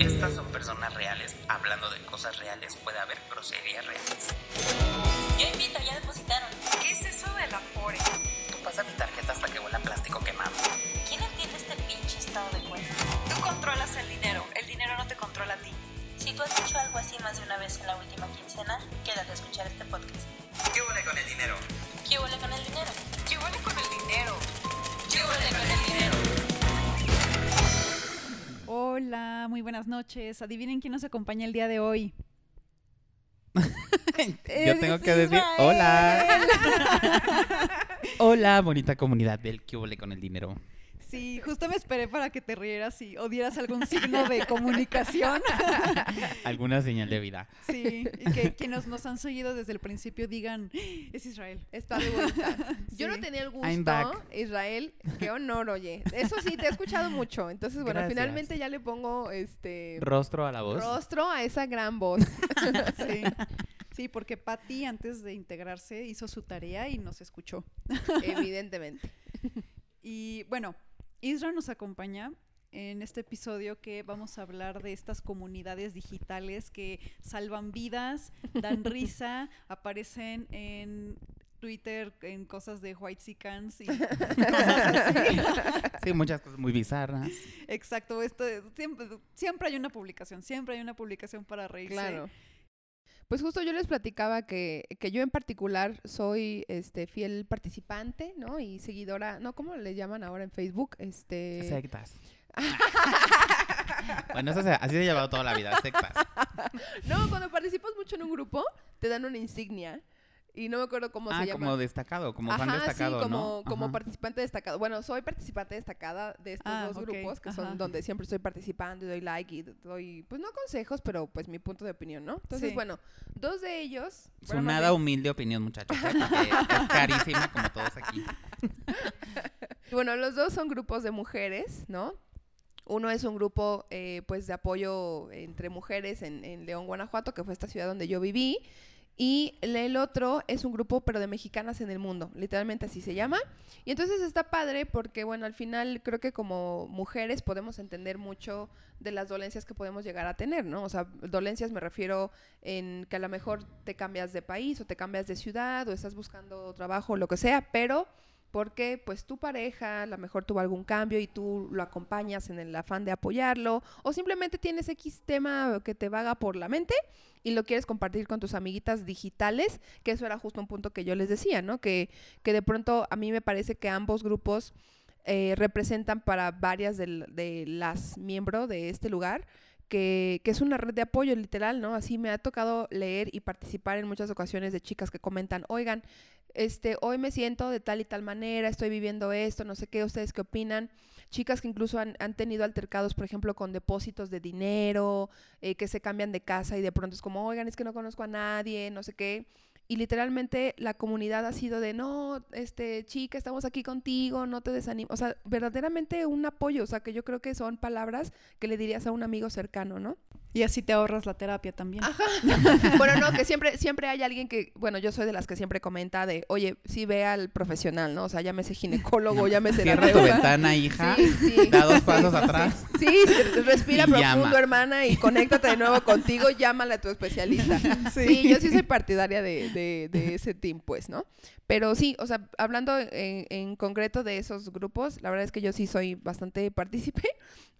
Estas son personas reales. Hablando de cosas reales, puede haber groserías reales. Yo invito, ya depositaron. Hola, muy buenas noches. Adivinen quién nos acompaña el día de hoy. Yo tengo que decir hola. hola, bonita comunidad del que con el dinero. Sí, justo me esperé para que te rieras y o dieras algún signo de comunicación. Alguna señal de vida. Sí, y que quienes nos han seguido desde el principio digan, es Israel. Está de vuelta. Yo no tenía el I'm gusto, back. Israel. Qué honor, oye. Eso sí, te he escuchado mucho. Entonces, bueno, Gracias. finalmente ya le pongo este Rostro a la voz. rostro a esa gran voz. Sí. Sí, porque Patty antes de integrarse hizo su tarea y nos escuchó. evidentemente. Y bueno, Isra nos acompaña en este episodio que vamos a hablar de estas comunidades digitales que salvan vidas, dan risa, aparecen en Twitter en cosas de white y cosas así. Sí, muchas cosas muy bizarras. Exacto, esto es- siempre, siempre hay una publicación, siempre hay una publicación para reírse. Claro. Pues justo yo les platicaba que, que yo en particular soy este fiel participante, ¿no? Y seguidora, no, ¿cómo le llaman ahora en Facebook? Este Sectas. bueno, eso se- así se ha llevado toda la vida, sectas. No, cuando participas mucho en un grupo, te dan una insignia. Y no me acuerdo cómo Ah, se llama. como destacado, como fan Ajá, destacado, sí, como, ¿no? como Ajá. participante destacado. Bueno, soy participante destacada de estos Ah, dos grupos, que ajá. son donde siempre estoy participando y doy like y doy, pues no consejos, pero pues mi punto de opinión, ¿no? Entonces, Sí. bueno, dos de ellos... Su bueno, nada humilde opinión, muchachos. ¿eh? Porque es carísima como todos aquí. Bueno, los dos son grupos de mujeres, ¿no? Uno es un grupo, eh, pues, de apoyo entre mujeres en, en León, Guanajuato, que fue esta ciudad donde yo viví. Y el- otro es un grupo, pero de mexicanas en el mundo, literalmente así se llama. Y entonces está padre porque, bueno, al final creo que como mujeres podemos entender mucho de las dolencias que podemos llegar a tener, ¿no? O sea, dolencias me refiero en que a lo mejor te cambias de país o te cambias de ciudad o estás buscando trabajo o lo que sea, pero porque pues tu pareja a lo mejor tuvo algún cambio y tú lo acompañas en el afán de apoyarlo o simplemente tienes X tema que te vaga por la mente y lo quieres compartir con tus amiguitas digitales, que eso era justo un punto que yo les decía, ¿no? Que, que de pronto a mí me parece que ambos grupos eh, representan para varias de, las miembros de este lugar, que, que es una red de apoyo literal, ¿no? Así me ha tocado leer y participar en muchas ocasiones de chicas que comentan, oigan, este, hoy me siento de tal y tal manera, estoy viviendo esto, no sé qué, ustedes qué opinan. Chicas que incluso han, tenido altercados, por ejemplo, con depósitos de dinero, eh, que se cambian de casa y de pronto es como, oigan, es que no conozco a nadie, no sé qué. Y literalmente la comunidad ha sido de, no, este, chica, estamos aquí contigo, no te desanimes. O sea, verdaderamente un apoyo, o sea, que yo creo que son palabras que le dirías a un amigo cercano, ¿no? Y así te ahorras la terapia también. Ajá. bueno, no, que siempre, siempre hay alguien que, bueno, yo soy de las que siempre comenta de, oye, sí ve al profesional, ¿no? O sea, llámese ginecólogo, llámese Cierra tu terapeuta. ventana, hija. Sí, sí. Da dos pasos atrás. Sí, sí, respira Y profundo, llama. hermana, y conéctate de nuevo contigo, llámale a tu especialista. Sí, yo sí soy partidaria de, de, de ese team, pues, ¿no? Pero sí, o sea, hablando en, en concreto de esos grupos, la verdad es que yo sí soy bastante partícipe,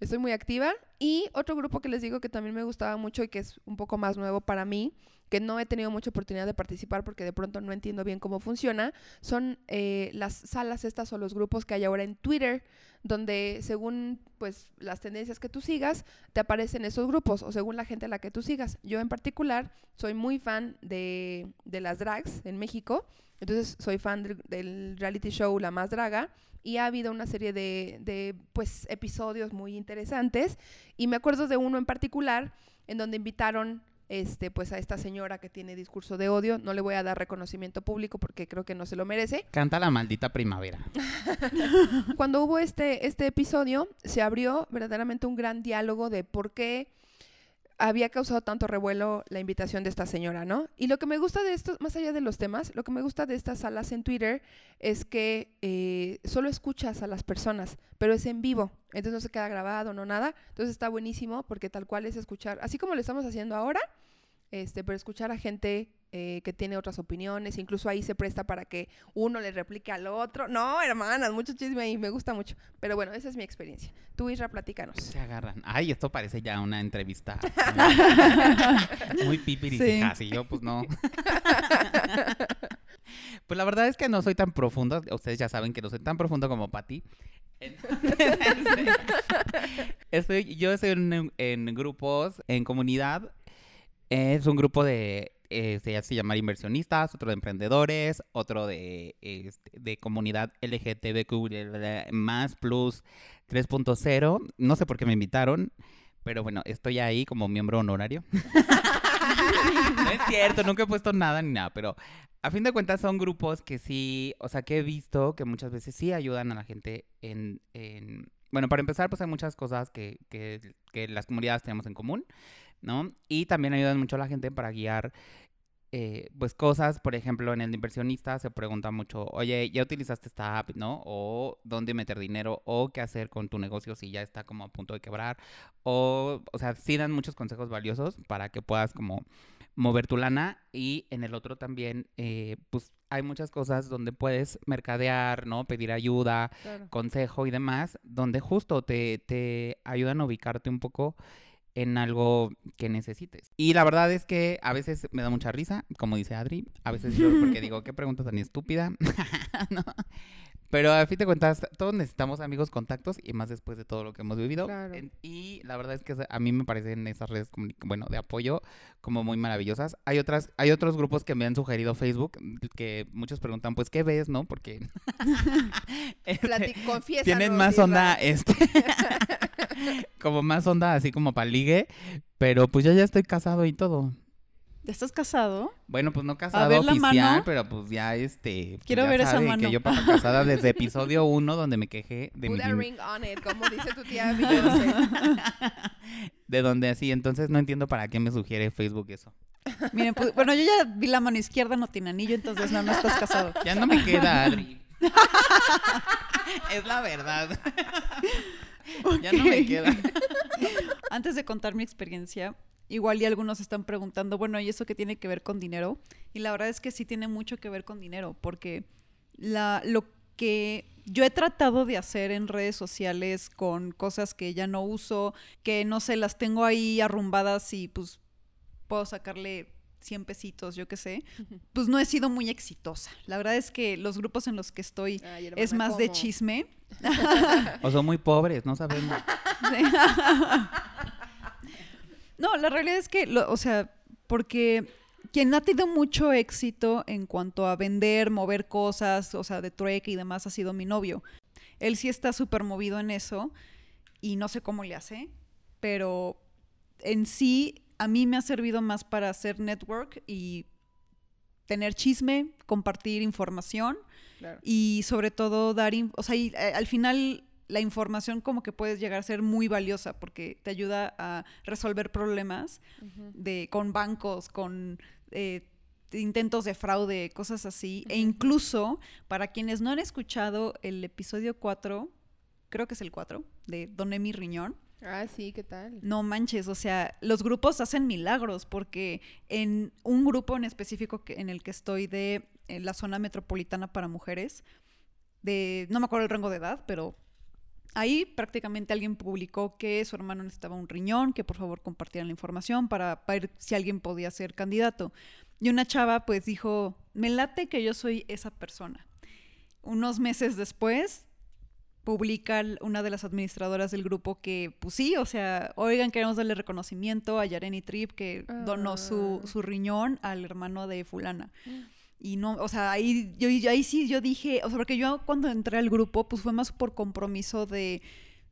estoy muy activa. Y otro grupo que les digo que también me gustaba mucho y que es un poco más nuevo para mí, que no he tenido mucha oportunidad de participar porque de pronto no entiendo bien cómo funciona, son eh, las salas estas o los grupos que hay ahora en Twitter, donde según pues las tendencias que tú sigas, te aparecen esos grupos o según la gente a la que tú sigas. Yo en particular soy muy fan de, de las drags en México, entonces soy fan del, del reality show La Más Draga y ha habido una serie de, de, pues episodios muy interesantes y me acuerdo de uno en particular en donde invitaron este pues a esta señora que tiene discurso de odio, no le voy a dar reconocimiento público porque creo que no se lo merece, Canta la maldita primavera. cuando hubo este, este episodio, se abrió verdaderamente un gran diálogo de por qué había causado tanto revuelo la invitación de esta señora, ¿no? Y lo que me gusta de esto, más allá de los temas, lo que me gusta de estas salas en Twitter es que eh, solo escuchas a las personas, pero es en vivo, entonces no se queda grabado, no nada. Entonces está buenísimo porque tal cual es escuchar, así como lo estamos haciendo ahora, este, pero escuchar a gente eh, que tiene otras opiniones, incluso ahí se presta para que uno le replique al otro. No, hermanas, mucho chisme ahí, me gusta mucho. Pero bueno, esa es mi experiencia. Tú, Isra, platícanos. Se agarran. Ay, esto parece ya una entrevista. Muy pipiris, Sí. y yo, pues no. Pues la verdad es que no soy tan profundo. Ustedes ya saben que no soy tan profundo como Pati. Estoy, yo estoy en, en grupos, en comunidad. Es un grupo de, eh, se hace llamar inversionistas, otro de emprendedores, otro de, este, de comunidad LGTBQ más plus 3.0. No sé por qué me invitaron, pero bueno, estoy ahí como miembro honorario. no es cierto, nunca he puesto nada ni nada, pero a fin de cuentas son grupos que sí, o sea, que he visto que muchas veces sí ayudan a la gente en... en- bueno, para empezar, pues hay muchas cosas que, que, que las comunidades tenemos en común, ¿no? Y también ayudan mucho a la gente para guiar, eh, pues, cosas, por ejemplo, en el inversionista se pregunta mucho, oye, ¿ya utilizaste esta app, no? O dónde meter dinero, o qué hacer con tu negocio si ya está como a punto de quebrar, o, o sea, sí dan muchos consejos valiosos para que puedas como mover tu lana y en el otro también, eh, pues hay muchas cosas donde puedes mercadear, ¿no? Pedir ayuda, consejo y demás, donde justo te, te ayudan a ubicarte un poco en algo que necesites. Y la verdad es que a veces me da mucha risa, como dice Adri, a veces lloro porque digo, qué pregunta tan estúpida, ¿no? Pero a fin de cuentas, todos necesitamos amigos, contactos y más después de todo lo que hemos vivido. Claro. Y la verdad es que a mí me parecen esas redes, bueno, de apoyo como muy maravillosas. Hay otras, hay otros grupos que me han sugerido Facebook que muchos preguntan, pues, ¿qué ves, no? Porque este, confiésanos, tienen más onda, este, como más onda así como para ligue, pero pues yo ya estoy casado y todo. ¿Ya estás casado? Bueno, pues no casado ver oficial, mano. pero pues ya este. pues, Quiero ya ver esa mano. Que yo paso casada desde episodio 1 donde me quejé de mi Put a ring on it, como dice tu tía de donde así, entonces no entiendo para qué me sugiere Facebook eso. Miren, pues, bueno, yo ya vi la mano izquierda, no tiene anillo, entonces no, no estás casado. Ya no me queda, Adri. es la verdad. Ya no me queda. Antes de contar mi experiencia, igual y algunos están preguntando, bueno, ¿y eso qué tiene que ver con dinero? Y la verdad es que sí tiene mucho que ver con dinero, porque la, lo que yo he tratado de hacer en redes sociales con cosas que ya no uso, que no sé, las tengo ahí arrumbadas y pues puedo sacarle 100 pesitos, yo qué sé, pues no he sido muy exitosa. La verdad es que los grupos en los que estoy Ay, hermana, es más de chisme. O son muy pobres, no sabemos. Sí. no, la realidad es que, lo- o sea, porque quien ha tenido mucho éxito en cuanto a vender, mover cosas, o sea, de trueque y demás, ha sido mi novio. Él sí está súper movido en eso y no sé cómo le hace, pero en sí a mí me ha servido más para hacer network y tener chisme, compartir información Claro. y sobre todo dar, o sea, y, eh, al final la información como que puedes llegar a ser muy valiosa porque te ayuda a resolver problemas de con bancos, con eh, intentos de fraude, cosas así, e incluso para quienes no han escuchado el episodio 4, creo que es el 4 de Don Emi Riñón, Ah, sí, ¿qué tal? no manches, o sea, los grupos hacen milagros porque en un grupo en específico en el que estoy de la zona metropolitana para mujeres, de no me acuerdo el rango de edad, pero ahí prácticamente alguien publicó que su hermano necesitaba un riñón, que por favor compartieran la información para ver si alguien podía ser candidato. Y una chava pues dijo, me late que yo soy esa persona. Unos meses después publica una de las administradoras del grupo que, pues sí, o sea, oigan, queremos darle reconocimiento a Yareni Trip que donó su, Ah. su riñón al hermano de fulana. Y no, o sea, ahí, yo, ahí sí yo dije, o sea, porque yo cuando entré al grupo, pues fue más por compromiso de,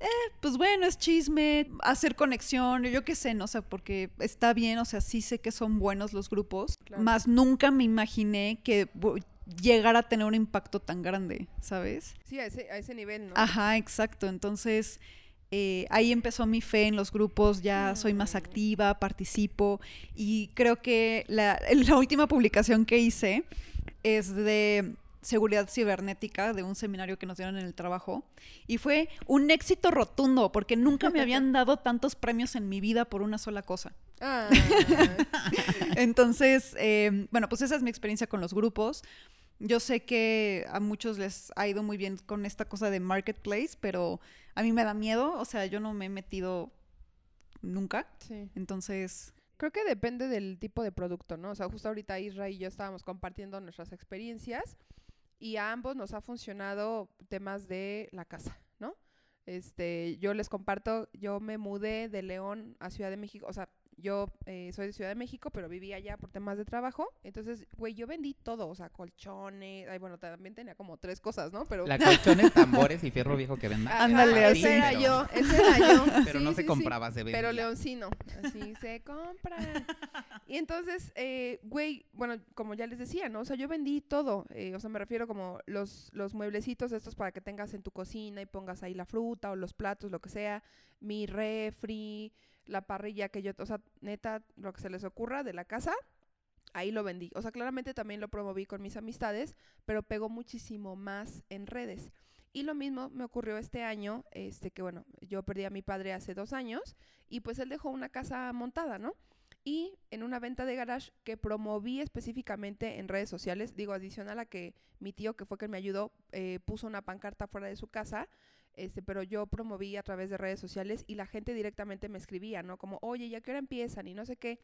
eh, pues bueno, es chisme, hacer conexión, yo qué sé, no sé, porque está bien, o sea, sí sé que son buenos los grupos, Claro. más nunca me imaginé que llegara a tener un impacto tan grande, ¿sabes? Sí, a ese, a ese nivel, ¿no? Ajá, exacto. Entonces, eh, ahí empezó mi fe en los grupos, ya soy más activa, participo y creo que la, la última publicación que hice es de seguridad cibernética de un seminario que nos dieron en el trabajo y fue un éxito rotundo porque nunca me habían dado tantos premios en mi vida por una sola cosa. Ah, Entonces, eh, bueno, pues esa es mi experiencia con los grupos. Yo sé que a muchos les ha ido muy bien con esta cosa de marketplace, pero a mí me da miedo, o sea, yo no me he metido nunca. sí. Entonces, Creo que depende del tipo de producto, ¿no? O sea, justo ahorita Isra y yo estábamos compartiendo nuestras experiencias y a ambos nos ha funcionado temas de la casa, ¿no? Este, yo les comparto, yo me mudé de León a Ciudad de México, o sea, yo eh, soy de Ciudad de México, pero vivía allá por temas de trabajo, entonces, güey, yo vendí todo, o sea, colchones, ay, bueno, también tenía como tres cosas, ¿no? Pero La colchones, tambores y fierro viejo que venda. Ah, Ándale, así. Ese era pero- yo, ese era yo. Pero Sí, no sí, se sí. compraba, se vendía. Pero leoncino, así se compra. Y entonces, eh, güey, bueno, como ya les decía, ¿no? O sea, yo vendí todo. eh, o sea, me refiero como los, los mueblecitos estos para que tengas en tu cocina y pongas ahí la fruta o los platos, lo que sea. Mi refri, la parrilla que yo, o sea, neta, lo que se les ocurra de la casa. Ahí lo vendí. O sea, claramente también lo promoví con mis amistades, pero pegó muchísimo más en redes. Y lo mismo me ocurrió este año, este que bueno, yo perdí a mi padre hace dos años y pues él dejó una casa montada, ¿no? Y en una venta de garage que promoví específicamente en redes sociales, digo, adicional a que mi tío, que fue quien me ayudó, eh, puso una pancarta fuera de su casa, este, pero yo promoví a través de redes sociales y la gente directamente me escribía, ¿no? Como, oye, ¿ya qué hora empiezan? Y no sé qué.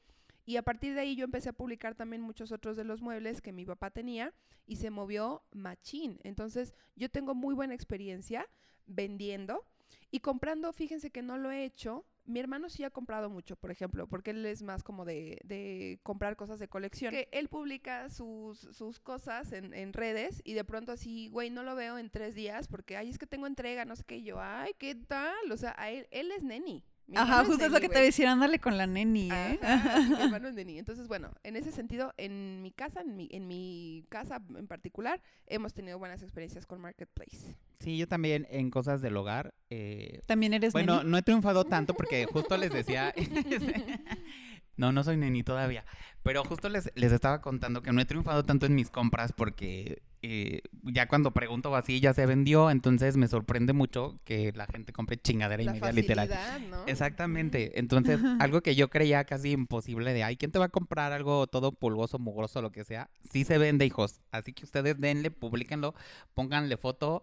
Y a partir de ahí yo empecé a publicar también muchos otros de los muebles que mi papá tenía y se movió machín. Entonces yo tengo muy buena experiencia vendiendo y comprando, fíjense que no lo he hecho. Mi hermano sí ha comprado mucho, por ejemplo, porque él es más como de, de comprar cosas de colección. Que él publica sus, sus cosas en, en redes y de pronto así, güey, no lo veo en tres días porque, ay, es que tengo entrega, no sé qué. Yo, ay, ¿qué tal? O sea, a él, él es neni. Mi ajá, justo es lo que te güey. voy a decir, ándale con la neni, ¿eh? Ajá, sí, mi hermano es neni. Entonces, bueno, en ese sentido, en mi casa, en mi, en mi casa en particular, hemos tenido buenas experiencias con Marketplace. Sí, yo también en cosas del hogar. eh, También eres bueno, neni. no he triunfado tanto porque justo les decía. no, no soy neni todavía. Pero justo les, les estaba contando que no he triunfado tanto en mis compras porque eh, ya cuando pregunto así ya se vendió. Entonces me sorprende mucho que la gente compre chingadera y La media literal. ¿no? Exactamente. Entonces, algo que yo creía casi imposible de, ay, ¿quién te va a comprar algo todo pulgoso, mugroso, lo que sea? Sí se vende, hijos. Así que ustedes denle, publíquenlo, pónganle foto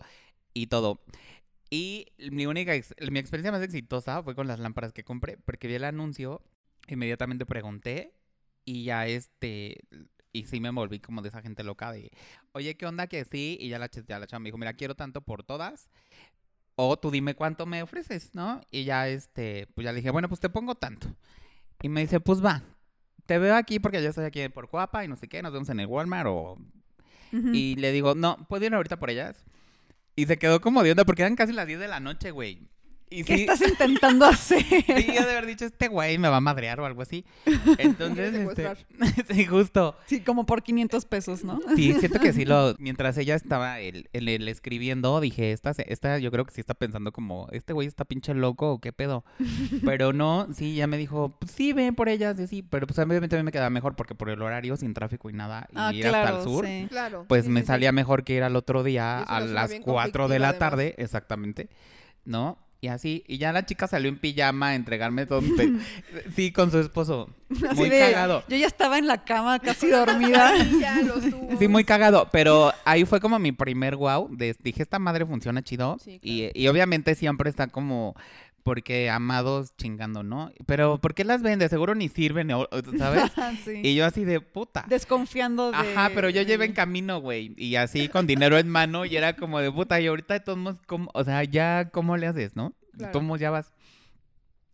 y todo. Y mi única, mi experiencia más exitosa fue con las lámparas que compré, porque vi el anuncio, inmediatamente pregunté y ya este, y sí me volví como de esa gente loca de, oye, ¿qué onda que sí? Y ya la, ya la chava me dijo, mira, quiero tanto por todas. O tú dime cuánto me ofreces, ¿no? Y ya este, pues ya le dije, bueno, pues te pongo tanto. Y me dice, pues va, te veo aquí porque yo estoy aquí por Coapa y no sé qué, nos vemos en el Walmart o... Ujú. Y le digo, no, ¿puedo ir ahorita por ellas? Y se quedó como de onda porque eran casi las 10 de la noche, güey. Y ¿Qué sí, estás intentando hacer? sí, yo de haber dicho, este güey me va a madrear o algo así. Entonces, este, sí, justo. Sí, como por 500 pesos, ¿no? Sí, siento que sí lo. Mientras ella estaba el, el- el escribiendo, dije, esta, esta yo creo que sí está pensando como, este güey está pinche loco o qué pedo. Pero no, sí, ya me dijo, pues sí, ven por ellas, y sí, pero pues obviamente a mí me queda mejor porque por el horario, sin tráfico y nada, y Ah, ir hasta claro, el sur. sí. Claro. Pues sí, me sí, sí. salía mejor que ir al otro día a las bien 4 de la además. tarde, exactamente, ¿no? Y así, y ya la chica salió en pijama a entregarme todo. sí, con su esposo. Así Muy de, cagado. Yo ya estaba en la cama casi dormida. Ya los tubos. Sí, muy cagado, pero ahí fue como mi primer wow. de- dije, esta madre funciona chido. Sí, y, y obviamente siempre está como, porque amados chingando, ¿no? Pero, ¿por qué las vende? Seguro ni sirven, ¿sabes? Sí. y yo así de puta. Desconfiando de... Ajá, pero yo llevé en de- camino, güey. Y así con dinero en mano y era como de puta. Y ahorita de todos modos, ¿cómo? o sea, ya, ¿cómo le haces, no? De Claro. todos modos ya vas.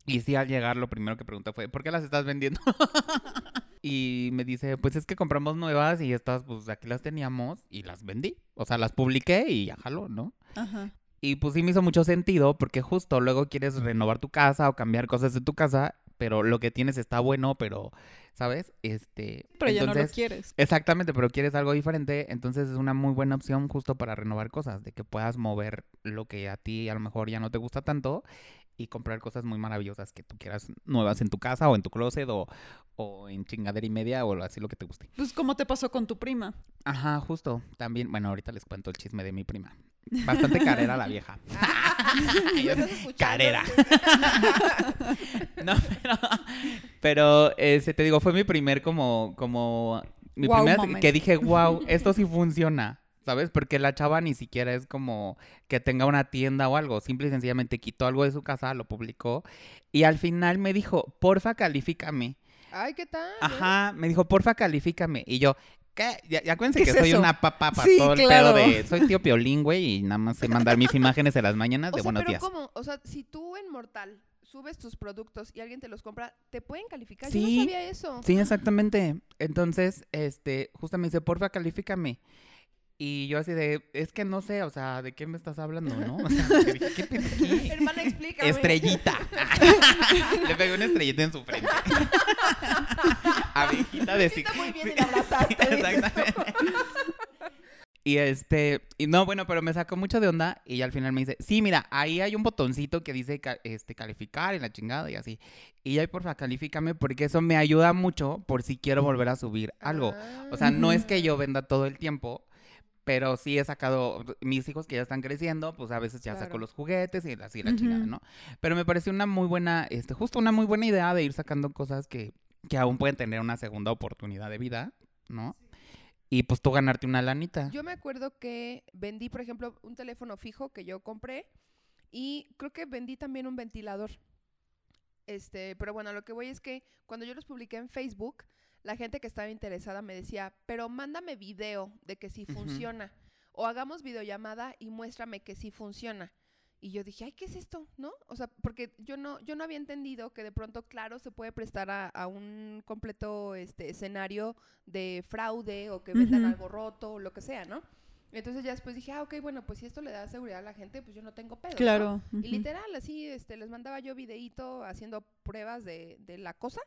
Y sí, al llegar, lo primero que pregunta fue, ¿por qué las estás vendiendo? y me dice, pues es que compramos nuevas y estas, pues aquí las teníamos y las vendí. O sea, las publiqué y ya jaló, ¿no? Ajá. Y pues sí me hizo mucho sentido porque justo luego quieres renovar tu casa o cambiar cosas de tu casa, pero lo que tienes está bueno, pero, ¿sabes? Este, Pero ya no lo entonces, quieres. Exactamente, pero quieres algo diferente, entonces es una muy buena opción justo para renovar cosas, de que puedas mover lo que a ti a lo mejor ya no te gusta tanto y comprar cosas muy maravillosas que tú quieras nuevas en tu casa o en tu closet o, o en chingadera y media o así lo que te guste. Pues como te pasó con tu prima. Ajá, justo. También, bueno, ahorita les cuento el chisme de mi prima. Bastante carera la vieja. ¿Me estás escuchando? Carera. no, pero, pero este, te digo, fue mi primer como, como, mi Wow primer moment. que dije, wow, esto sí funciona, ¿sabes? Porque la chava ni siquiera es como que tenga una tienda o algo, simple y sencillamente quitó algo de su casa, lo publicó y al final me dijo, porfa, califícame. Ay, ¿qué tal? Ajá, me dijo, porfa, califícame. Y yo, ¿qué? Ya, ya acuérdense ¿Qué que es soy eso? una papa para Sí, todo el claro. pedo de. Soy tío Piolín, güey, y nada más sé mandar mis imágenes en las mañanas O de sea, buenos pero días. ¿cómo? O sea, si tú en Mortal subes tus productos y alguien te los compra, ¿te pueden calificar? Yo Sí. no sabía eso. Sí, exactamente. Entonces, este, justo me dice, porfa, califícame. Y yo así de, es que no sé, o sea, ¿de qué me estás hablando, no? O sea, dije, ¿qué pedo aquí? Hermana, explícame. Estrellita. Le pegué una estrellita en su frente. Abejita de cic- muy bien y la abrazaste. Exactamente. Y este, y no, bueno, pero me sacó mucho de onda y al final me dice, sí, mira, ahí hay un botoncito que dice este, calificar y la chingada y así. Y ahí, porfa, califícame porque eso me ayuda mucho por si quiero volver a subir algo. O sea, no es que yo venda todo el tiempo, pero sí he sacado, mis hijos que ya están creciendo, pues a veces ya saco los juguetes y así la chingada, ¿no? Pero me pareció una muy buena, este, justo una muy buena idea de ir sacando cosas que, que aún pueden tener una segunda oportunidad de vida, ¿no? Y pues tú ganarte una lanita. Yo me acuerdo que vendí, por ejemplo, un teléfono fijo que yo compré y creo que vendí también un ventilador. Este, pero bueno, lo que voy es que cuando yo los publiqué en Facebook, la gente que estaba interesada me decía, pero mándame video de que sí funciona. O hagamos videollamada y muéstrame que sí funciona. Y yo dije, ay, ¿qué es esto? ¿No? O sea, porque yo no, yo no había entendido que de pronto, claro, se puede prestar a, a un completo este, escenario de fraude o que vendan Ujú. algo roto o lo que sea, ¿no? Entonces ya después dije, ah, ok, bueno, pues si esto le da seguridad a la gente, pues yo no tengo pedo. ¿no? Claro. Y literal, así, este, les mandaba yo videíto haciendo pruebas de, de la cosa.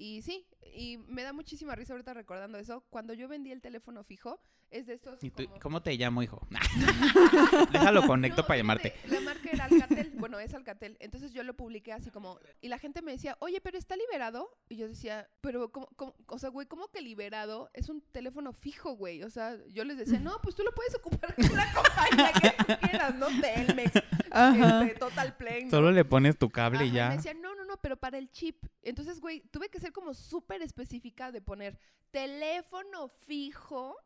Y sí, y me da muchísima risa ahorita recordando eso. Cuando yo vendí el teléfono fijo, es de estos ¿Y tú- como... ¿Cómo te llamo, hijo? Déjalo conecto No, para llamarte. La marca era Alcatel. bueno, es Alcatel. Entonces yo lo publiqué así como. Y la gente me decía, oye, pero está liberado. Y yo decía, pero, ¿cómo, cómo- o sea, güey, ¿cómo que liberado? Es un teléfono fijo, güey. O sea, yo les decía, no, pues tú lo puedes ocupar con la compañía que tú quieras, ¿no? Telmex, este, Total Play. ¿no? Solo le pones tu cable Ajá, y Me ya. decían, no, no, pero para el chip. Entonces, güey, tuve que ser como súper específica de poner teléfono fijo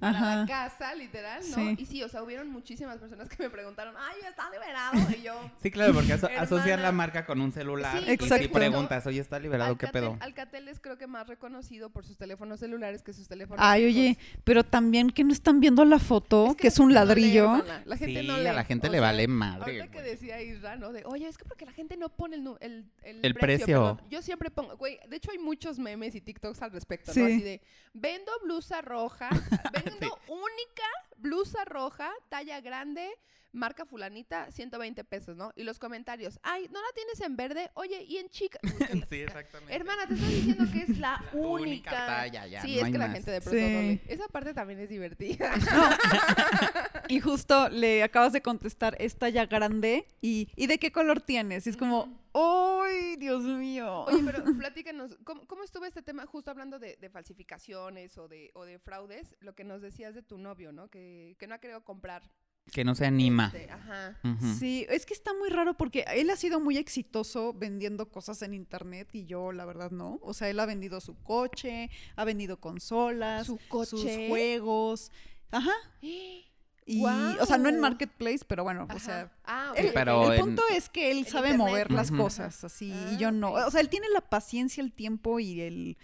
para la Ajá. casa, literal, ¿no? Sí. Y sí, o sea, hubieron muchísimas personas que me preguntaron, ay, ya está liberado. Y yo, Sí, claro, porque aso- asocian la marca con un celular. Sí, y si preguntas, oye, ¿está liberado? ¿Qué pedo? Alcatel es creo que más reconocido por sus teléfonos celulares que sus teléfonos Ay, fijos. oye, pero también que no están viendo la foto, que la es un gente no lee, ladrillo. la gente sí, no lee. a la gente o le sea, vale madre. Ahorita que decía Isra, ¿no? De, oye, es que porque la gente no pone el, el, el, El precio. Yo siempre pongo, güey, de hecho hay muchos memes y TikToks al respecto, Sí. ¿no? Así de, vendo blusa roja, única blusa roja, talla grande, marca fulanita, 120 pesos, ¿no? Y los comentarios, ay, ¿no la tienes en verde? Oye, ¿y en chica? Sí, exactamente. Hermana, te estoy diciendo que es la, La única única. talla, ya, sí, no es que la gente de pronto Sí. Esa parte también es divertida. Y justo le acabas de contestar, esta ya grande. ¿Y, ¿y de qué color tienes? Y es como, ¡ay, Dios mío! Oye, pero platícanos, ¿cómo, cómo estuvo este tema justo hablando de, de falsificaciones o de, o de fraudes? Lo que nos decías de tu novio, ¿no? Que, que no ha querido comprar. Que no se anima. este, ajá. Sí, es que está muy raro porque él ha sido muy exitoso vendiendo cosas en internet y yo la verdad no. O sea, él ha vendido su coche, ha vendido consolas, Su sus juegos. Ajá. Y, o sea, no en Marketplace, pero bueno, o sea, ah, ok, el, ok. pero el en- punto es que él sabe internet. mover las cosas así Ah, y yo no. ok. O sea, él tiene la paciencia, el tiempo y el,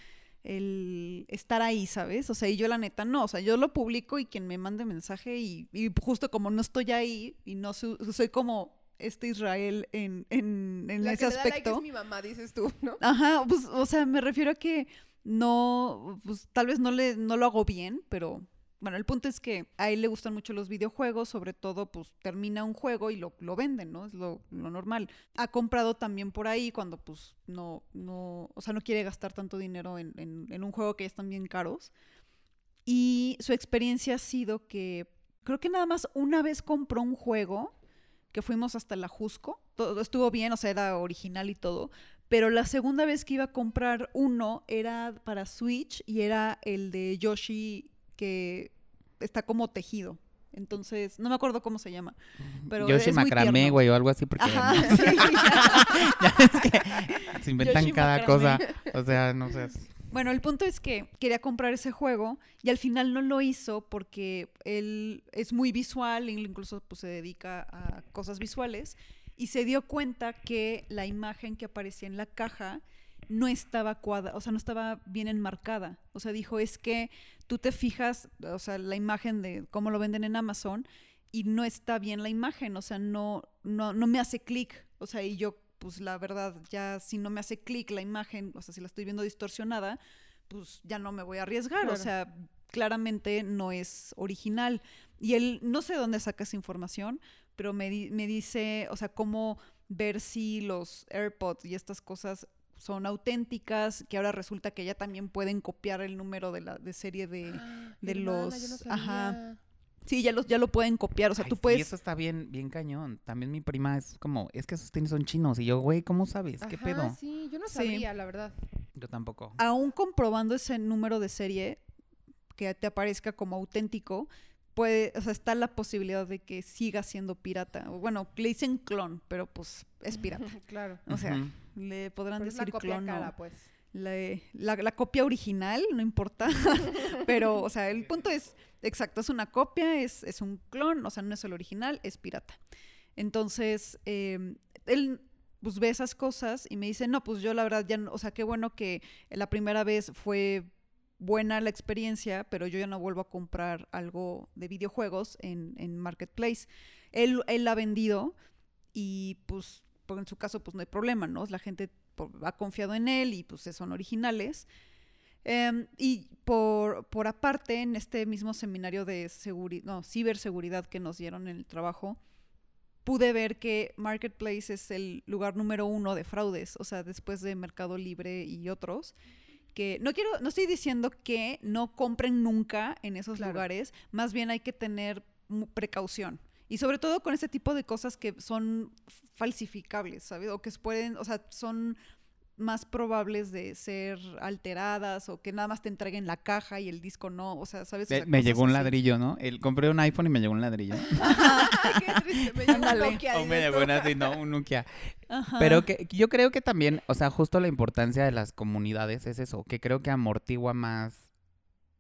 el estar ahí, ¿sabes? O sea, y yo la neta no. O sea, yo lo publico y quien me mande mensaje y, y justo como no estoy ahí y no su- soy como este Israel en, en, en La ese que le da like aspecto. es mi mamá, dices tú, ¿no? Ajá, pues, o sea, me refiero a que no, pues tal vez no le, no lo hago bien, pero Bueno, el punto es que a él le gustan mucho los videojuegos, sobre todo pues termina un juego y lo, lo venden, ¿no? Es lo, lo normal. Ha comprado también por ahí cuando pues no, no, o sea, no quiere gastar tanto dinero en, en- en un juego que ya están bien caros. Y su experiencia ha sido que creo que nada más una vez compró un juego que fuimos hasta la Jusco. Todo estuvo bien, o sea, era original y todo. Pero la segunda vez que iba a comprar uno era para Switch y era el de Yoshi que está como tejido. Entonces, no me acuerdo cómo se llama. Pero Yoshi es Macramé, güey, o algo así, porque Ajá, no sé. sí. Ya ves que se inventan Yoshi cada Macramé. cosa. O sea, no sé. Bueno, el punto es que quería comprar ese juego y al final no lo hizo porque él es muy visual, incluso pues, se dedica a cosas visuales y se dio cuenta que la imagen que aparecía en la caja no estaba cuadra, o sea, no estaba bien enmarcada. O sea, dijo, es que tú te fijas, o sea, la imagen de cómo lo venden en Amazon y no está bien la imagen, o sea, no, no, no me hace clic. O sea, y yo, pues la verdad, ya si no me hace clic la imagen, o sea, si la estoy viendo distorsionada, pues ya no me voy a arriesgar. O sea, claramente no es original. Y él, no sé dónde saca esa información, pero me, di- me dice, o sea, cómo ver si los AirPods y estas cosas son auténticas, que ahora resulta que ya también pueden copiar el número de la de serie de... Ah, de mi hermana, los- yo no ajá. Sí, ya, los, ya lo pueden copiar, o sea, Ay, tú sí, puedes... eso está bien, bien cañón. También mi prima es como, es que esos tenis son chinos. Y yo, güey, ¿cómo sabes? ¿Qué Ajá, pedo? Sí, yo no Sí. sabía, la verdad. Yo tampoco. aún comprobando ese número de serie que te aparezca como auténtico, puede, o sea, está la posibilidad de que siga siendo pirata. O Bueno, le dicen clon, pero pues es pirata. claro. O sea, le podrán Pero decir clon. pues. la, la- la copia original, no importa. pero, o sea, el punto es, exacto, es una copia, es, es un clon, o sea, no es el original, es pirata. Entonces, eh, él pues ve esas cosas y me dice, no, pues yo la verdad ya, no- o sea, qué bueno que la primera vez fue buena la experiencia, pero yo ya no vuelvo a comprar algo de videojuegos en, en Marketplace. Él, él ha vendido y pues, en su caso, pues no hay problema, ¿no? La gente ha confiado en él y pues son originales. Em, y por, por aparte, en este mismo seminario de no, ciberseguridad que nos dieron en el trabajo, pude ver que Marketplace es el lugar número uno de fraudes, o sea, después de Mercado Libre y otros. Que no quiero, no estoy diciendo que no compren nunca en esos Claro. lugares, más bien hay que tener precaución. Y sobre todo con ese tipo de cosas que son falsificables, ¿sabes? O que pueden, o sea, son más probables de ser alteradas o que nada más te entreguen la caja y el disco no, o sea, ¿sabes? O Me, sea, me cosas llegó un así. ladrillo, ¿no? El, compré un iPhone y me llegó un ladrillo. Ay, qué triste. Me llegó un. Nokia o me llegó una así, no, un Nokia. Ajá. Pero que yo creo que también, o sea, justo la importancia de las comunidades es eso, que creo que amortigua más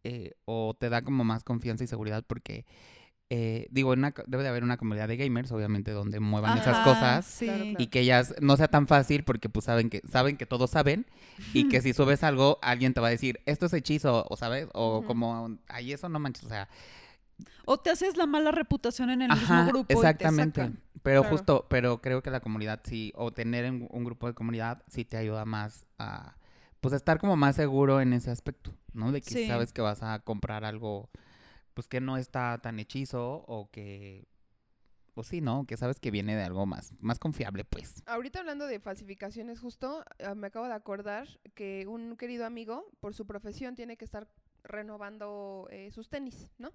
eh, o te da como más confianza y seguridad porque, eh, digo, una debe de haber una comunidad de gamers, obviamente, donde muevan esas cosas sí. Claro, claro. y que ellas no sea tan fácil porque pues saben que saben que todos saben y que si subes algo alguien te va a decir esto es hechizo o sabes o como ay eso no manches o sea O te haces la mala reputación en el ajá mismo grupo. y te exactamente sacan. pero Claro. justo pero creo que la comunidad sí o tener en- un grupo de comunidad sí te ayuda más a pues estar como más seguro en ese aspecto no de que Sí. sabes que vas a comprar algo pues que no está tan hechizo o que pues sí no que sabes que viene de algo más más confiable pues Ahorita hablando de falsificaciones, justo ah, me acabo de acordar que un querido amigo, por su profesión, tiene que estar renovando eh, sus tenis, ¿no?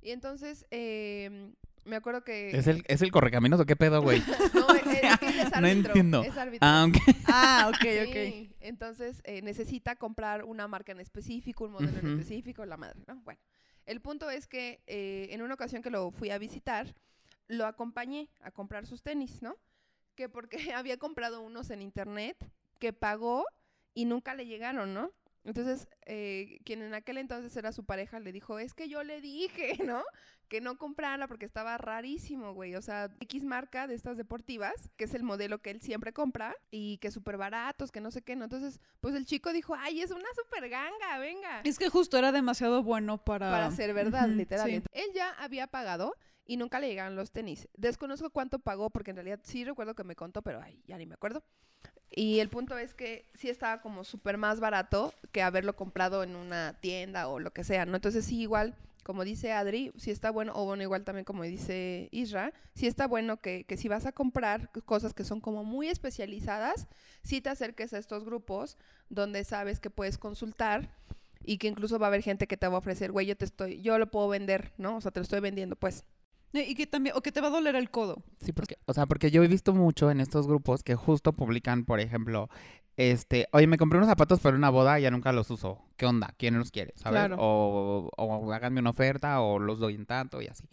Y entonces em, me acuerdo que... es el es el correcaminos o qué pedo güey No, es, es que él es no árbitro, entiendo. Es árbitro. ah ok. Ah, ok, ok. Sí, Entonces eh, necesita comprar una marca en específico, un modelo en específico, la madre, ¿no? Bueno, el punto es que eh, en una ocasión que lo fui a visitar, lo acompañé a comprar sus tenis, ¿no? Que porque había comprado unos en internet que pagó y nunca le llegaron, ¿no? Entonces, eh, quien en aquel entonces era su pareja le dijo, es que yo le dije, ¿no? Que no comprara porque estaba rarísimo, güey. O sea, X marca de estas deportivas, que es el modelo que él siempre compra y que súper baratos, que no sé qué, ¿no? Entonces, pues el chico dijo, ay, es una súper ganga, venga. Es que justo era demasiado bueno para... Para ser verdad, Ujú, literal. sí. Él ya había pagado y nunca le llegaron los tenis. Desconozco cuánto pagó porque en realidad sí recuerdo que me contó, pero ay, ya ni me acuerdo. Y el punto es que sí estaba como súper más barato que haberlo comprado en una tienda o lo que sea, ¿no? Entonces sí, igual como dice Adri, si está bueno, o bueno, igual también como dice Isra, si está bueno que, que si vas a comprar cosas que son como muy especializadas, si te acerques a estos grupos donde sabes que puedes consultar y que incluso va a haber gente que te va a ofrecer, güey, yo te estoy, yo lo puedo vender, ¿no? O sea, te lo estoy vendiendo, pues. Y que también, o que te va a doler el codo. Sí, porque, o sea, porque yo he visto mucho en estos grupos que justo publican, por ejemplo, este, oye, me compré unos zapatos para una boda y ya nunca los uso. ¿Qué onda? ¿Quién los quiere? ¿Sabes? Claro. O, o háganme una oferta o los doy en tanto y así.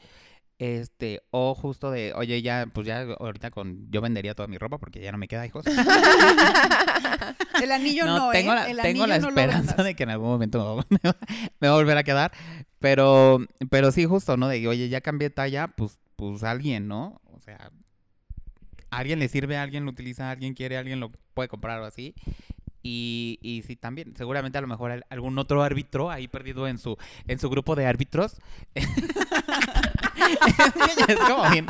Este, o justo de, oye, ya, pues ya ahorita con, yo vendería toda mi ropa porque ya no me queda hijos. El anillo no, tengo ¿eh? la, El tengo la no esperanza de que en algún momento me va, me va a volver a quedar. Pero, pero sí, justo, ¿no? De, oye, ya cambié talla, pues, pues alguien, ¿no? O sea, a alguien le sirve, a alguien lo utiliza, a alguien quiere, a alguien lo puede comprar o así. Y, y sí, también, seguramente a lo mejor al- algún otro árbitro ahí perdido en su, en su grupo de árbitros. es como bien.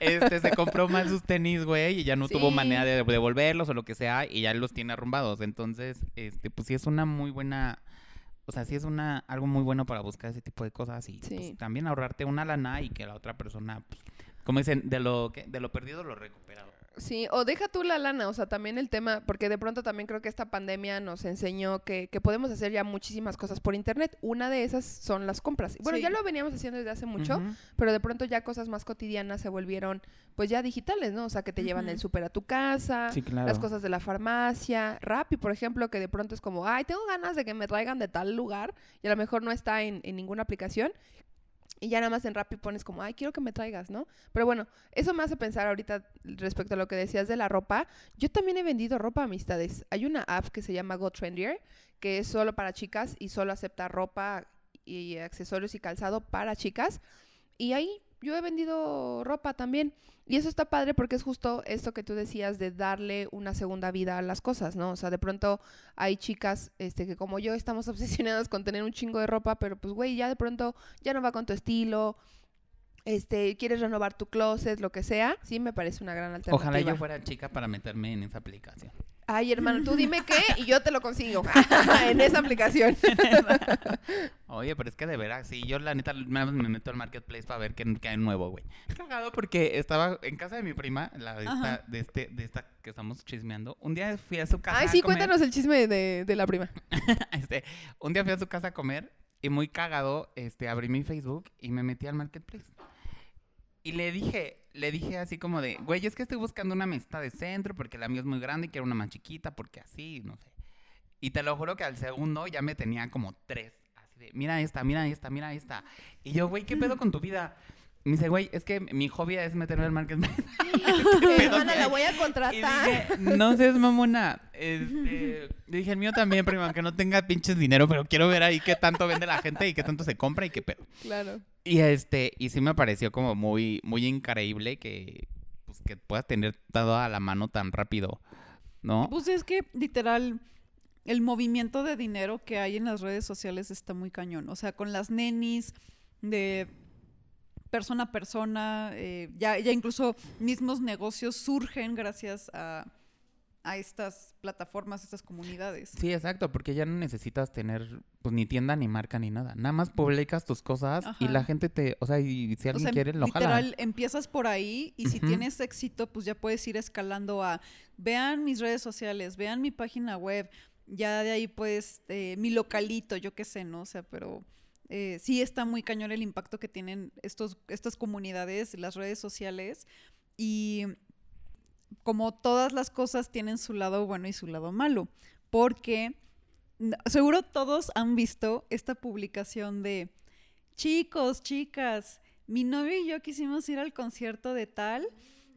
Este, se compró mal sus tenis, güey, y ya no tuvo manera de devolverlos o lo que sea, y ya los tiene arrumbados. Entonces, este, pues sí es una muy buena, o sea, sí es una, algo muy bueno para buscar ese tipo de cosas y pues, también ahorrarte una lana y que la otra persona, pues, como dicen, de lo, que, de lo perdido lo recuperado. Sí, o deja tú la lana, o sea, también el tema, porque de pronto también creo que esta pandemia nos enseñó que, que podemos hacer ya muchísimas cosas por internet. Una de esas son las compras. Bueno, Sí. ya lo veníamos haciendo desde hace mucho, pero de pronto ya cosas más cotidianas se volvieron pues ya digitales, ¿no? O sea, que te llevan el súper a tu casa, Sí, claro. las cosas de la farmacia, Rappi, por ejemplo, que de pronto es como, ay, tengo ganas de que me traigan de tal lugar y a lo mejor no está en, en ninguna aplicación. Y ya nada más en Rappi pones como, ay, quiero que me traigas, ¿no? Pero bueno, eso me hace pensar ahorita respecto a lo que decías de la ropa. Yo también he vendido ropa, amistades. Hay una app que se llama Go Trendier, que es solo para chicas y solo acepta ropa y accesorios y calzado para chicas. Y ahí yo he vendido ropa también. Y eso está padre porque es justo esto que tú decías de darle una segunda vida a las cosas, ¿no? O sea, de pronto hay chicas este, que como yo estamos obsesionadas con tener un chingo de ropa, pero pues, güey, ya de pronto ya no va con tu estilo, este, quieres renovar tu closet, lo que sea. Sí, me parece una gran alternativa. Ojalá yo fuera chica para meterme en esa aplicación. Ay, hermano, tú dime qué y yo te lo consigo en esa aplicación. Oye, pero es que de veras, sí, yo la neta me, me meto al marketplace para ver qué, qué hay nuevo, güey. Cagado porque estaba en casa de mi prima, la de esta, de este, de esta que estamos chismeando. Un día fui a su casa Ay, a sí, comer. cuéntanos el chisme de, de la prima. Este, un día fui a su casa a comer y muy cagado, este, abrí mi Facebook y me metí al marketplace. Y le dije, le dije así como de, güey, es que estoy buscando una mesita de centro porque la mía es muy grande y quiero una más chiquita porque así, no sé. Y te lo juro que al segundo ya me tenía como tres. Así de, mira esta, mira esta, mira esta. Y yo, güey, ¿qué pedo con tu vida? Me dice, güey, es que mi hobby es meterme al marketplace. Hermana, la voy a Y contratar. dije, no seas mamona. Este, dije, el mío también, prima, aunque no tenga pinches dinero, pero quiero ver ahí qué tanto vende la gente y qué tanto se compra y qué pedo. Claro. Y este, y sí me pareció como muy, muy increíble que, pues, que puedas tener todo a la mano tan rápido, ¿no? Pues es que literal el movimiento de dinero que hay en las redes sociales está muy cañón. O sea, con las nenis de persona a persona, eh, ya, ya incluso mismos negocios surgen gracias a, a estas plataformas, estas comunidades. Sí, exacto, porque ya no necesitas tener, pues, ni tienda, ni marca, ni nada. Nada más publicas tus cosas y la gente te, o sea, y si O alguien sea, quiere, lo jala. literal, empiezas por ahí y si tienes éxito, pues ya puedes ir escalando a vean mis redes sociales, vean mi página web, ya de ahí pues eh, mi localito, yo qué sé, ¿no? O sea, pero eh, sí está muy cañón el impacto que tienen estos, estas comunidades, las redes sociales y como todas las cosas tienen su lado bueno y su lado malo, porque seguro todos han visto esta publicación de chicos, chicas, mi novio y yo quisimos ir al concierto de tal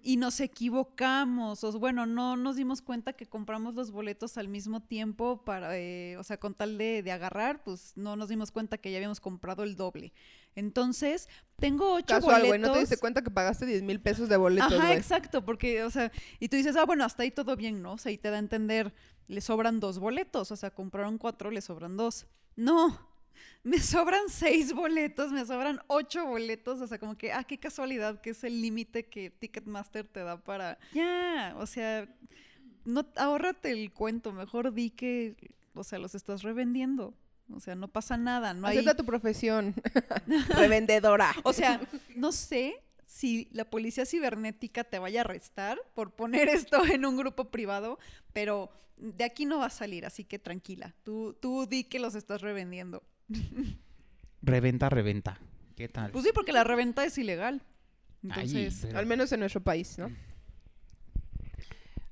y nos equivocamos, o bueno, no nos dimos cuenta que compramos los boletos al mismo tiempo para, eh, o sea, con tal de, de agarrar, pues no nos dimos cuenta que ya habíamos comprado el doble. Entonces, tengo ocho Casual, güey. boletos. No te diste cuenta que pagaste 10 mil pesos de boletos, Ajá, exacto, porque, o sea, y tú dices, ah, bueno, hasta ahí todo bien, ¿no? O sea, y te da a entender, le sobran dos boletos, o sea, compraron cuatro, le sobran dos. No, me sobran seis boletos, me sobran ocho boletos, o sea, como que, ah, qué casualidad que es el límite que Ticketmaster te da para, ya, o sea, no, ahórrate el cuento, mejor di que, o sea, los estás revendiendo. O sea, no pasa nada, no hay... Acepta tu profesión. Revendedora. O sea, no sé si la policía cibernética te vaya a arrestar por poner esto en un grupo privado, pero de aquí no va a salir, así que tranquila. Tú, tú di que los estás revendiendo. Reventa, reventa. ¿Qué tal? Pues sí, porque la reventa es ilegal. Entonces, pero- Al menos en nuestro país, ¿no?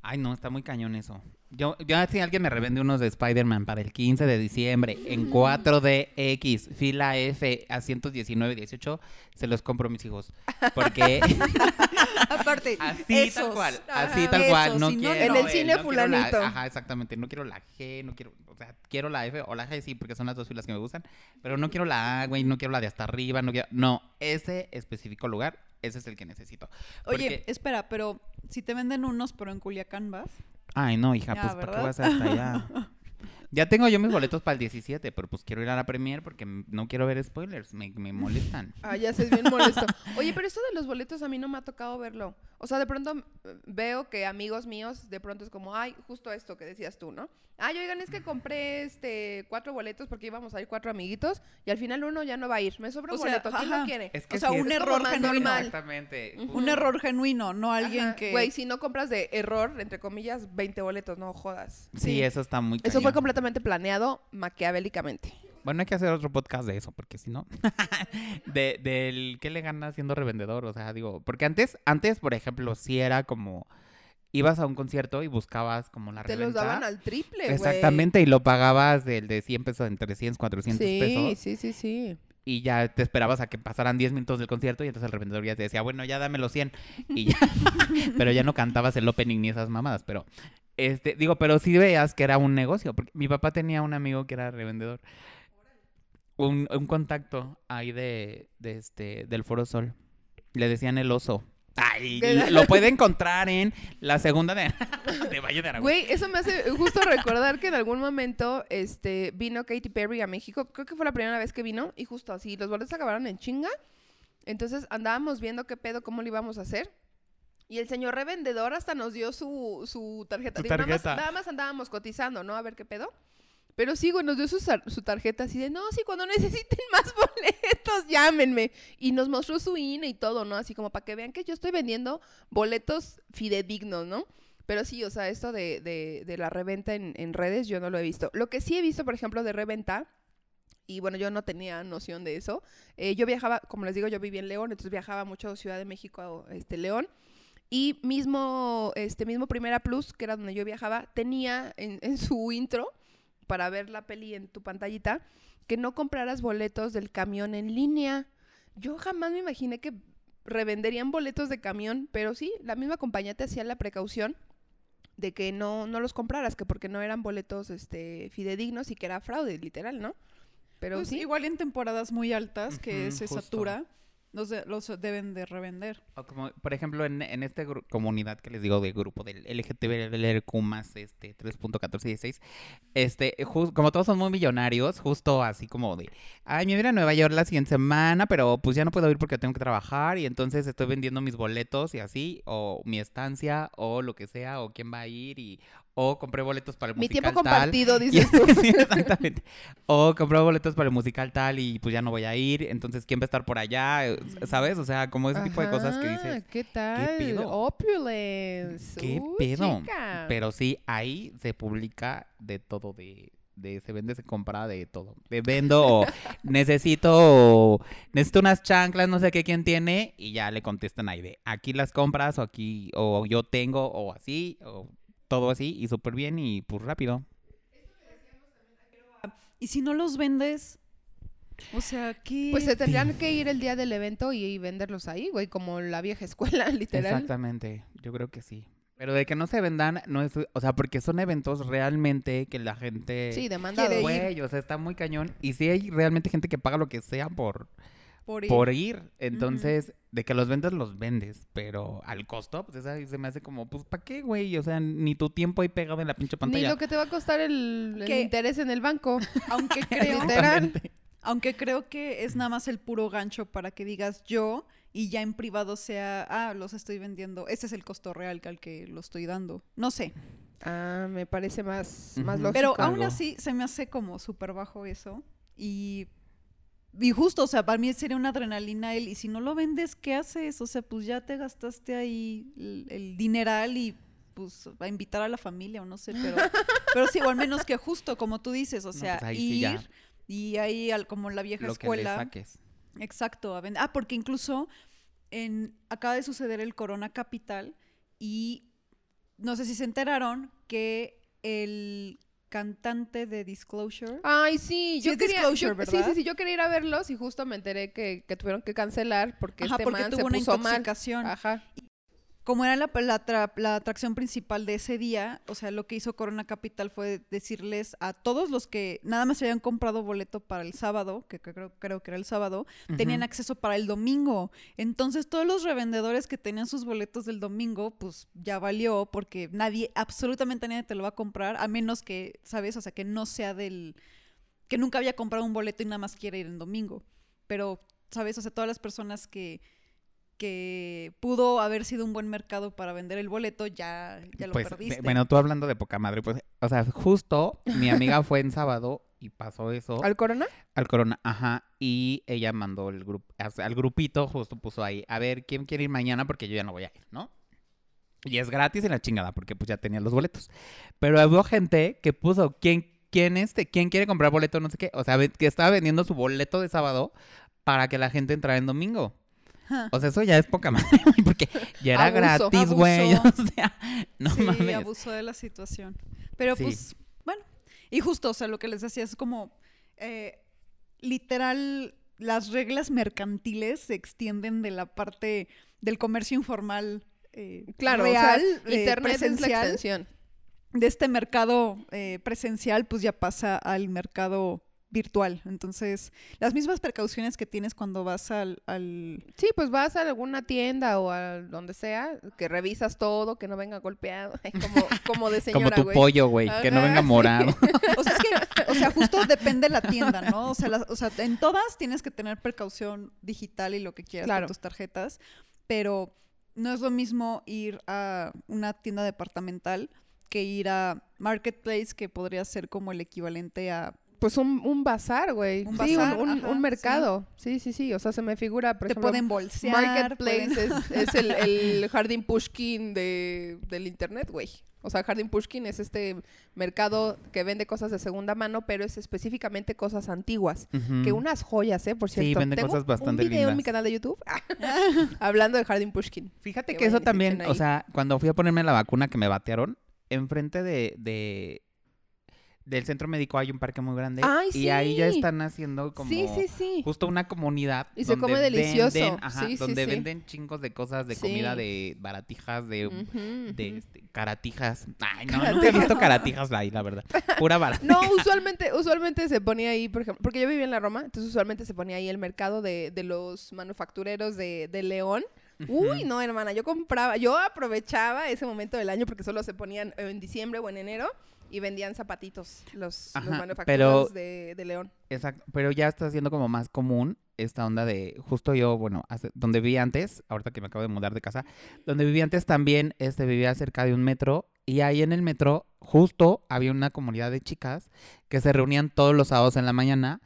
Ay, no, está muy cañón eso. Yo, yo si alguien me revende unos de Spider-Man para el 15 de diciembre en 4DX, fila F a 119.18, se los compro a mis hijos. Porque aparte, así esos, tal cual, ajá, así tal cual, esos, no si no, quiero En el cine no quiero la- fulanito. ajá, exactamente, no quiero la G, no quiero, o sea, quiero la F o la G sí, porque son las dos filas que me gustan, pero no quiero la A, güey, no quiero la de hasta arriba, no quiero, no, ese específico lugar, ese es el que necesito. Oye, Porque- espera, pero si te venden unos, pero en Culiacán vas. Ay, no, hija, Ya, pues ¿para qué ¿verdad? vas hasta allá? Ya tengo yo mis boletos para el 17, pero pues quiero ir a la premier porque no quiero ver spoilers, me, me molestan. Ah, ya sé, es bien molesto. Oye, pero esto de los boletos a mí no me ha tocado verlo. O sea, de pronto eh, veo que amigos míos, de pronto es como, ay, justo esto que decías tú, ¿no? Ay, oigan, es que compré este cuatro boletos porque íbamos a ir cuatro amiguitos y al final uno ya no va a ir. Me sobra un O sea, boleto. ¿Quién ajá. lo quiere? Es que o sea, sí, un error genuino. normal. Exactamente. Un error genuino, no alguien Ajá. que... Güey, si no compras de error, entre comillas, 20 boletos, no jodas. Sí, eso está muy Eso fue cañón. Completamente planeado maquiavélicamente. Bueno, hay que hacer otro podcast de eso, porque si no... de, del qué le gana siendo revendedor, o sea, digo... Porque antes, antes, por ejemplo, sí era como... Ibas a un concierto y buscabas como la Te los daban al triple, güey. Exactamente, y lo pagabas del de 100 pesos en 300, 400 Sí, pesos. sí, sí, sí. y ya te esperabas a que pasaran 10 minutos del concierto y entonces el revendedor ya te decía, bueno, ya dame los 100 y ya, pero ya no cantabas el opening ni esas mamadas, pero este, digo, pero sí veías que era un negocio, porque mi papá tenía un amigo que era revendedor, un, un contacto ahí de, de este, del Foro Sol, le decían el oso. Ay, lo puede encontrar en la segunda de, de Valle de Aragón. Güey, eso me hace justo recordar que en algún momento este, vino Katy Perry a México. Creo que fue la primera vez que vino. Y justo así, los boletos acabaron en chinga. Entonces andábamos viendo qué pedo, cómo lo íbamos a hacer. Y el señor revendedor hasta nos dio su, su tarjeta. Su Digo, nada más- tarjeta. Nada, más, andábamos cotizando, ¿no? A ver qué pedo. Pero sí, güey, nos dio su, su tarjeta así de, no, sí, cuando necesiten más boletos, llámenme. Y nos mostró su INE y todo, ¿no? Así como para que vean que yo estoy vendiendo boletos fidedignos, ¿no? Pero sí, o sea, esto de, de- de la reventa en, en redes yo no lo he visto. Lo que sí he visto, por ejemplo, de reventa, y bueno, yo no tenía noción de eso. eh, yo viajaba, como les digo, yo viví en León, entonces viajaba mucho a Ciudad de México a este, León. Y mismo, este mismo Primera Plus, que era donde yo viajaba, tenía en, en su intro, para ver la peli en tu pantallita, que no compraras boletos del camión en línea. Yo jamás me imaginé que revenderían boletos de camión, pero sí, la misma compañía te hacía la precaución de que no, no los compraras, que porque no eran boletos este, fidedignos y que era fraude, literal, ¿no? Pero Pues sí. igual en temporadas muy altas que se justo. satura, los, de- los deben de revender. Por ejemplo, en, en esta comunidad que les digo de grupo del LGTBLQ más este 3.1416, este, como todos son muy millonarios, justo así como de, ay, me voy a ir a Nueva York la siguiente semana, pero pues ya no puedo ir porque tengo que trabajar y entonces estoy vendiendo mis boletos y así, o mi estancia, o lo que sea, o quién va a ir y, o compré boletos para el Mi musical tiempo tal. compartido, Y- dices tú. sí, exactamente. O compré boletos para el musical tal y pues ya no voy a ir, entonces ¿quién va a estar por allá? ¿Sabes? O sea, como ese tipo de cosas que dices. ¿Qué tal? pedo? Opulence. ¿Qué Uh, pedo? chica. Pero sí, ahí se publica de todo, de, de se vende, se compra de todo. De vendo o necesito, o necesito unas chanclas, no sé qué quién tiene, y ya le contestan ahí de aquí las compras, o aquí, o yo tengo, o así, o todo así, y súper bien, y pues rápido. Y si no los vendes, o sea, ¿qué? Pues se tendrían que ir el día del evento y, y venderlos ahí, güey, como la vieja escuela, literal. Exactamente, yo creo que sí. Pero de que no se vendan, no es, o sea, porque son eventos realmente que la gente... Sí, ir. Güey, o sea, está muy cañón. Y sí hay realmente gente que paga lo que sea por, por ir. por ir. Entonces, de que los vendes, los vendes. Pero al costo, pues esa se me hace como, pues, ¿para qué, güey? O sea, ni tu tiempo ahí pegado en la pinche Ni pantalla. lo que te va a costar el, el interés en el banco. Aunque creo, Literal. aunque creo que es nada más el puro gancho para que digas yo y ya en privado sea, ah, los estoy vendiendo. Ese es el costo real que al que lo estoy dando. No sé. Ah, me parece más, más Ujú. lógico. Pero aún así se me hace como súper bajo eso. Y, y justo, o sea, para mí sería una adrenalina él. Y si no lo vendes, ¿qué haces? O sea, pues ya te gastaste ahí el, el dineral y pues a invitar a la familia o no sé, pero, pero sí, o al menos que justo, como tú dices, o No, sea, pues sí ir y ahí al, como la vieja Lo que le escuela. saques. Exacto, a vender. Ah, porque incluso en, acaba de suceder el Corona Capital y no sé si se enteraron que el cantante de Disclosure. Ay, sí, Sí yo es quería, Disclosure, yo- sí, ¿verdad? sí, sí, yo quería ir a verlos y justo me enteré que, que tuvieron que cancelar porque Ajá, este porque man tuvo se una puso mal. intoxicación. Ajá. Como era la, la, tra- la atracción principal de ese día, o sea, lo que hizo Corona Capital fue decirles a todos los que nada más habían comprado boleto para el sábado, que creo, creo que era el sábado, tenían acceso para el domingo. Entonces, todos los revendedores que tenían sus boletos del domingo, pues ya valió, porque nadie, absolutamente nadie te lo va a comprar, a menos que, ¿sabes? O sea, que no sea del. que nunca había comprado un boleto y nada más quiere ir en domingo. Pero, ¿sabes? O sea, todas las personas que que pudo haber sido un buen mercado para vender el boleto, ya, ya lo Pues, perdiste. bueno, tú hablando de poca madre, pues, o sea, justo mi amiga fue en sábado y pasó eso al, ¿Al Corona? Corona, ajá, y ella mandó el grupo, al grupito, justo puso ahí, a ver, ¿quién quiere ir mañana? Porque yo ya no voy a ir, ¿no? Y es gratis en la chingada, porque pues ya tenía los boletos. Pero hubo gente que puso, ¿quién, quién este, quién quiere comprar boleto? No sé qué, o sea, que estaba vendiendo su boleto de sábado para que la gente entrara en domingo. O sea, eso ya es poca madre, güey, porque ya era Abuso. gratis, güey. O Abuso. sea, no sí, mames. abusó de la situación. Pero Sí. pues, bueno. Y justo, o sea, lo que les decía es como, eh, literal, las reglas mercantiles se extienden de la parte del comercio informal eh, Claro, real, o sea, eh, Internet es la extensión. de este mercado eh, presencial, pues ya pasa al mercado virtual. Entonces, las mismas precauciones que tienes cuando vas al, al Sí, pues vas a alguna tienda o a donde sea, que revisas todo, que no venga golpeado, como, como de Como señora, tu güey. pollo, güey, que no venga sí. morado. O sea, es que, o sea, justo depende de la tienda, ¿no? O sea, las- o sea, en todas tienes que tener precaución digital y lo que quieras Claro. con tus tarjetas, pero no es lo mismo ir a una tienda departamental que ir a Marketplace, que podría ser como el equivalente a... Pues un, un bazar, güey. Un sí, un- bazar, un, ajá, un mercado. Sí. sí, sí, O sea, se me figura, por te ejemplo, pueden bolsear. Marketplace pueden- es, es el, el Jardín Pushkin de, del internet, güey. O sea, Jardín Pushkin es este mercado que vende cosas de segunda mano, pero es específicamente cosas antiguas. Que unas joyas, ¿eh? Por Sí, cierto. vende Tengo cosas bastante un video en mi lindas. canal de YouTube hablando de Jardín Pushkin. Fíjate que eso también, o sea, cuando fui a ponerme la vacuna que me batearon, enfrente de, de del centro médico hay un parque muy grande ¡Ay, y ahí ya sí! están haciendo como Sí, sí, sí. justo una comunidad Y se come delicioso. venden, ajá, Sí, sí, donde sí. venden chingos de cosas de Sí. comida de baratijas de este, caratijas. Ay, no, nunca he visto caratijas ahí, la verdad. Pura barata. No, usualmente, usualmente se ponía ahí, por ejemplo, porque yo vivía en la Roma, entonces usualmente se ponía ahí el mercado de, de los manufactureros de, de León. Uy, no, hermana, yo compraba, yo aprovechaba ese momento del año porque solo se ponían en diciembre o en enero y vendían zapatitos los, los Ajá, manufactureros pero- de, de León. Exacto, pero ya está siendo como más común esta onda de, justo yo, bueno, hace- donde vivía antes, ahorita que me acabo de mudar de casa, donde vivía antes también, este, vivía cerca de un metro, y ahí en el metro, justo había una comunidad de chicas que se reunían todos los sábados en la mañana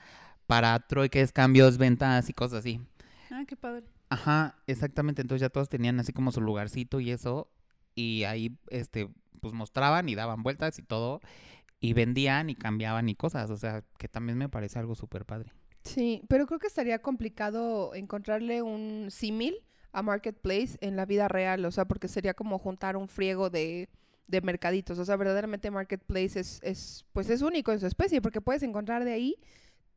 para trueques, cambios, ventas y cosas así. Ah, qué padre. Ajá, exactamente, entonces ya todos tenían así como su lugarcito y eso, y ahí, este, pues mostraban y daban vueltas y todo, y vendían y cambiaban y cosas, o sea, que también me parece algo súper padre. Sí, pero creo que estaría complicado encontrarle un símil a Marketplace en la vida real, o sea, porque sería como juntar un friego de, de mercaditos, o sea, verdaderamente Marketplace es, es, pues es único en su especie, porque puedes encontrar de ahí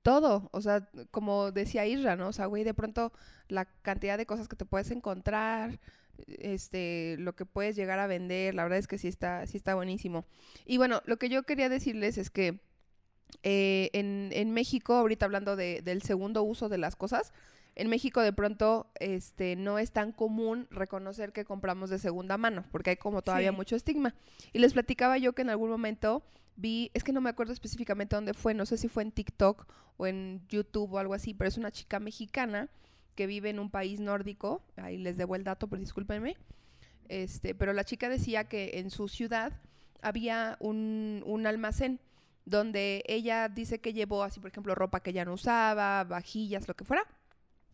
todo, o sea, como decía Isra, ¿no? O sea, güey, de pronto la cantidad de cosas que te puedes encontrar, este, lo que puedes llegar a vender, la verdad es que sí está, sí está buenísimo. Y bueno, lo que yo quería decirles es que eh, en, en México, ahorita hablando de- del segundo uso de las cosas, en México de pronto este, no es tan común reconocer que compramos de segunda mano, porque hay como todavía Sí. mucho estigma. Y les platicaba yo que en algún momento vi, es que no me acuerdo específicamente dónde fue, no sé si fue en TikTok o en YouTube o algo así, pero es una chica mexicana que vive en un país nórdico, ahí les debo el dato, pero discúlpenme, este, pero la chica decía que en su ciudad había un, un almacén donde ella dice que llevó así, por ejemplo, ropa que ya no usaba, vajillas, lo que fuera.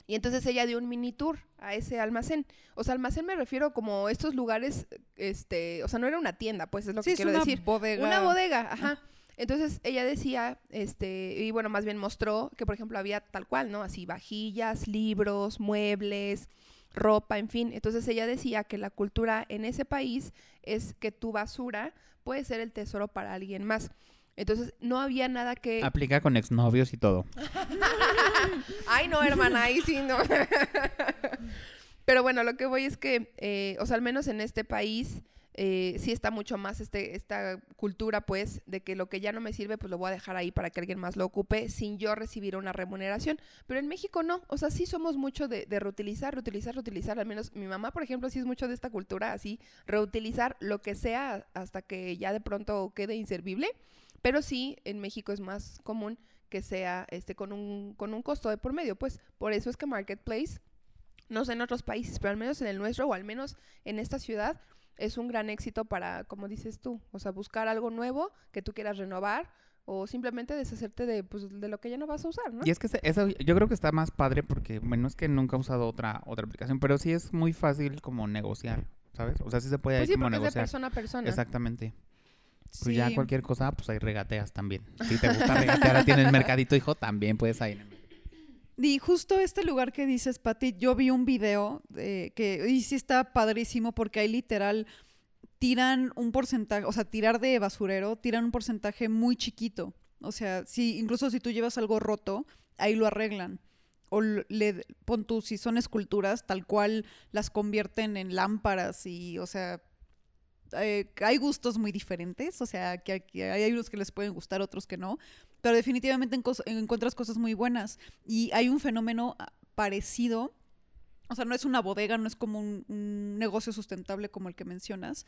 Y entonces ella dio un mini tour a ese almacén. O sea, almacén me refiero como estos lugares, este, o sea, no era una tienda, pues es lo Sí, que es quiero una decir. bodega. Una bodega, ajá. Entonces ella decía, este, y bueno, más bien mostró que, por ejemplo, había tal cual, ¿no? Así vajillas, libros, muebles, ropa, en fin. Entonces ella decía que la cultura en ese país es que tu basura puede ser el tesoro para alguien más. Entonces no había nada que... Aplica con exnovios y todo. Ay, no, hermana, ahí sí, no. Pero bueno, lo que voy es que, eh, o sea, al menos en este país, eh, sí está mucho más este, esta cultura, pues, de que lo que ya no me sirve, pues lo voy a dejar ahí para que alguien más lo ocupe sin yo recibir una remuneración. Pero en México no, o sea, sí somos mucho de, de reutilizar, reutilizar, reutilizar. Al menos mi mamá, por ejemplo, sí es mucho de esta cultura, así, reutilizar lo que sea hasta que ya de pronto quede inservible. Pero sí, en México es más común que sea este con un, con un costo de por medio. Pues por eso es que Marketplace, no sé en otros países, pero al menos en el nuestro o al menos en esta ciudad, es un gran éxito para, como dices tú, o sea, buscar algo nuevo que tú quieras renovar o simplemente deshacerte de, pues, de lo que ya no vas a usar, ¿no? Y es que se- eso yo creo que está más padre porque, bueno, es que nunca he usado otra, otra aplicación, pero sí es muy fácil como negociar, ¿sabes? O sea, sí se puede Pues sí, como porque es de negociar. persona a persona. Exactamente. Pues Sí. ya cualquier cosa, pues ahí regateas también. Si te gusta regatear, tienes mercadito, hijo, también puedes ahí. Y justo este lugar que dices, Pati, yo vi un video de que y sí está padrísimo porque ahí literal tiran un porcentaje, o sea, tirar de basurero, tiran un porcentaje muy chiquito. O sea, si incluso si tú llevas algo roto, ahí lo arreglan. O le pon tú, si son esculturas, tal cual las convierten en lámparas y, o sea, eh, hay gustos muy diferentes, o sea, que, aquí hay unos que les pueden gustar, otros que no, pero definitivamente encuentras cosas muy buenas. Y hay un fenómeno ah, parecido, o sea, no es una bodega, no es como un, un negocio sustentable como el que mencionas,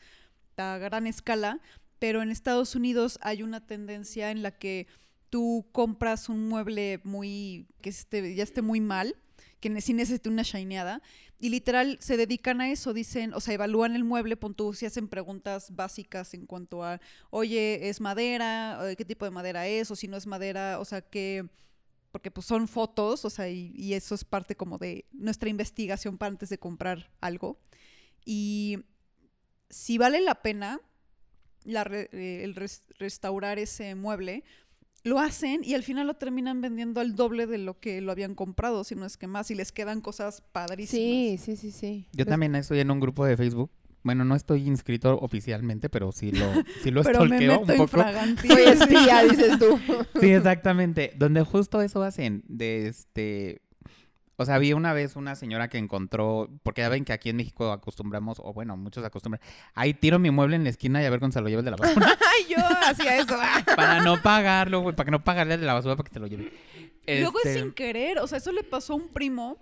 a gran escala, pero en Estados Unidos hay una tendencia en la que tú compras un mueble muy, que esté, ya esté muy mal, que sí necesite una shineada, y literal se dedican a eso, dicen, o sea, evalúan el mueble, pon tú, si hacen preguntas básicas en cuanto a, oye, ¿es madera? ¿Qué tipo de madera es? O si no es madera, o sea, que porque pues son fotos, o sea, y, eso es parte como de nuestra investigación para antes de comprar algo. Y si vale la pena la eh, el res- restaurar ese mueble, lo hacen y al final lo terminan vendiendo al doble de lo que lo habían comprado, si no es que más, y les quedan cosas padrísimas. Sí, sí, sí, sí. Yo Pues- también estoy en un grupo de Facebook. Bueno, no estoy inscrito oficialmente, pero sí lo, sí lo Pero me meto un poco. Soy espía, dices tú. Sí, exactamente. Donde justo eso hacen, de este... O sea, había una vez una señora que encontró, porque ya ven que aquí en México acostumbramos, o bueno, muchos acostumbran, ahí tiro mi mueble en la esquina y a ver cuando se lo lleve de la basura. Ay, yo hacía eso. para no pagarlo, güey, para que no pagarle de la basura para que te lo lleve. Y Luego es Este, sin querer, o sea, eso le pasó a un primo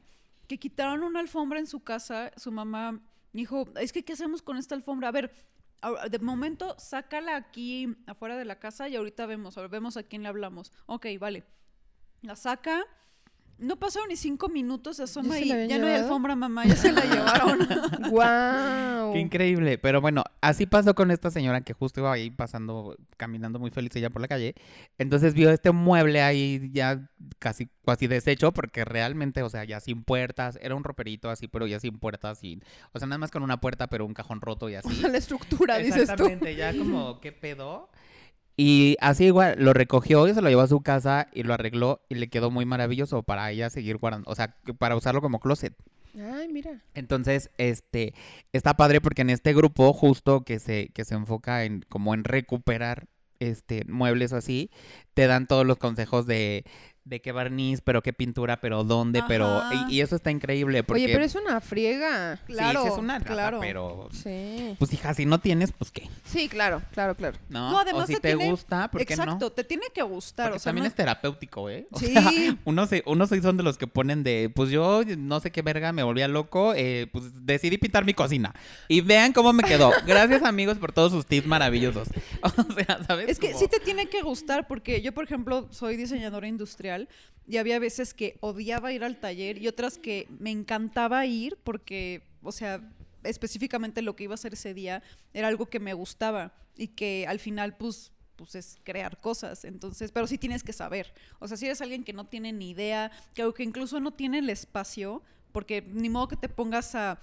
que quitaron una alfombra en su casa, su mamá dijo, es que ¿qué hacemos con esta alfombra? A ver, de momento sácala aquí afuera de la casa y ahorita vemos, vemos a quién le hablamos. Ok, vale. La saca. No pasaron ni cinco minutos, asoma habían ya no hay alfombra, mamá, ya se la llevaron. Wow. Qué increíble. Pero bueno, así pasó con esta señora que justo iba ahí pasando, caminando muy feliz ella por la calle. Entonces vio este mueble ahí ya casi, casi deshecho, porque realmente, o sea, ya sin puertas, era un roperito así, pero ya sin puertas, y, o sea, nada más con una puerta, pero un cajón roto y así. la estructura, dices tú. Exactamente, ya como, ¿qué pedo? Y así igual lo recogió y se lo llevó a su casa y lo arregló y le quedó muy maravilloso para ella seguir guardando, o sea, para usarlo como closet. Ay, mira. Entonces, este, está padre porque en este grupo justo que se, que se enfoca en como en recuperar este muebles o así, te dan todos los consejos de, de qué barniz, pero qué pintura, pero dónde, pero y, y eso está increíble porque Oye, pero es una friega. sí, sí Claro, es una lata, claro. pero Sí. pues hija, si no tienes, pues qué, Sí, claro, claro, claro. ¿no? No, además o si te te, tiene- gusta, ¿por qué no? Exacto, te tiene que gustar. Porque o sea, también no- es terapéutico, ¿eh? O Sí. sea, unos, se- unos son de los que ponen de, pues yo no sé qué verga, me volvía loco, eh, pues decidí pintar mi cocina. Y vean cómo me quedó. Gracias amigos por todos sus tips maravillosos. O sea, ¿sabes? Es que sí te tiene que gustar porque yo, por ejemplo, soy diseñadora industrial y había veces que odiaba ir al taller y otras que me encantaba ir porque, o sea, específicamente lo que iba a hacer ese día era algo que me gustaba y que al final, pues, pues es crear cosas. Entonces, pero sí tienes que saber. O sea, si eres alguien que no tiene ni idea, que, que incluso no tiene el espacio, porque ni modo que te pongas a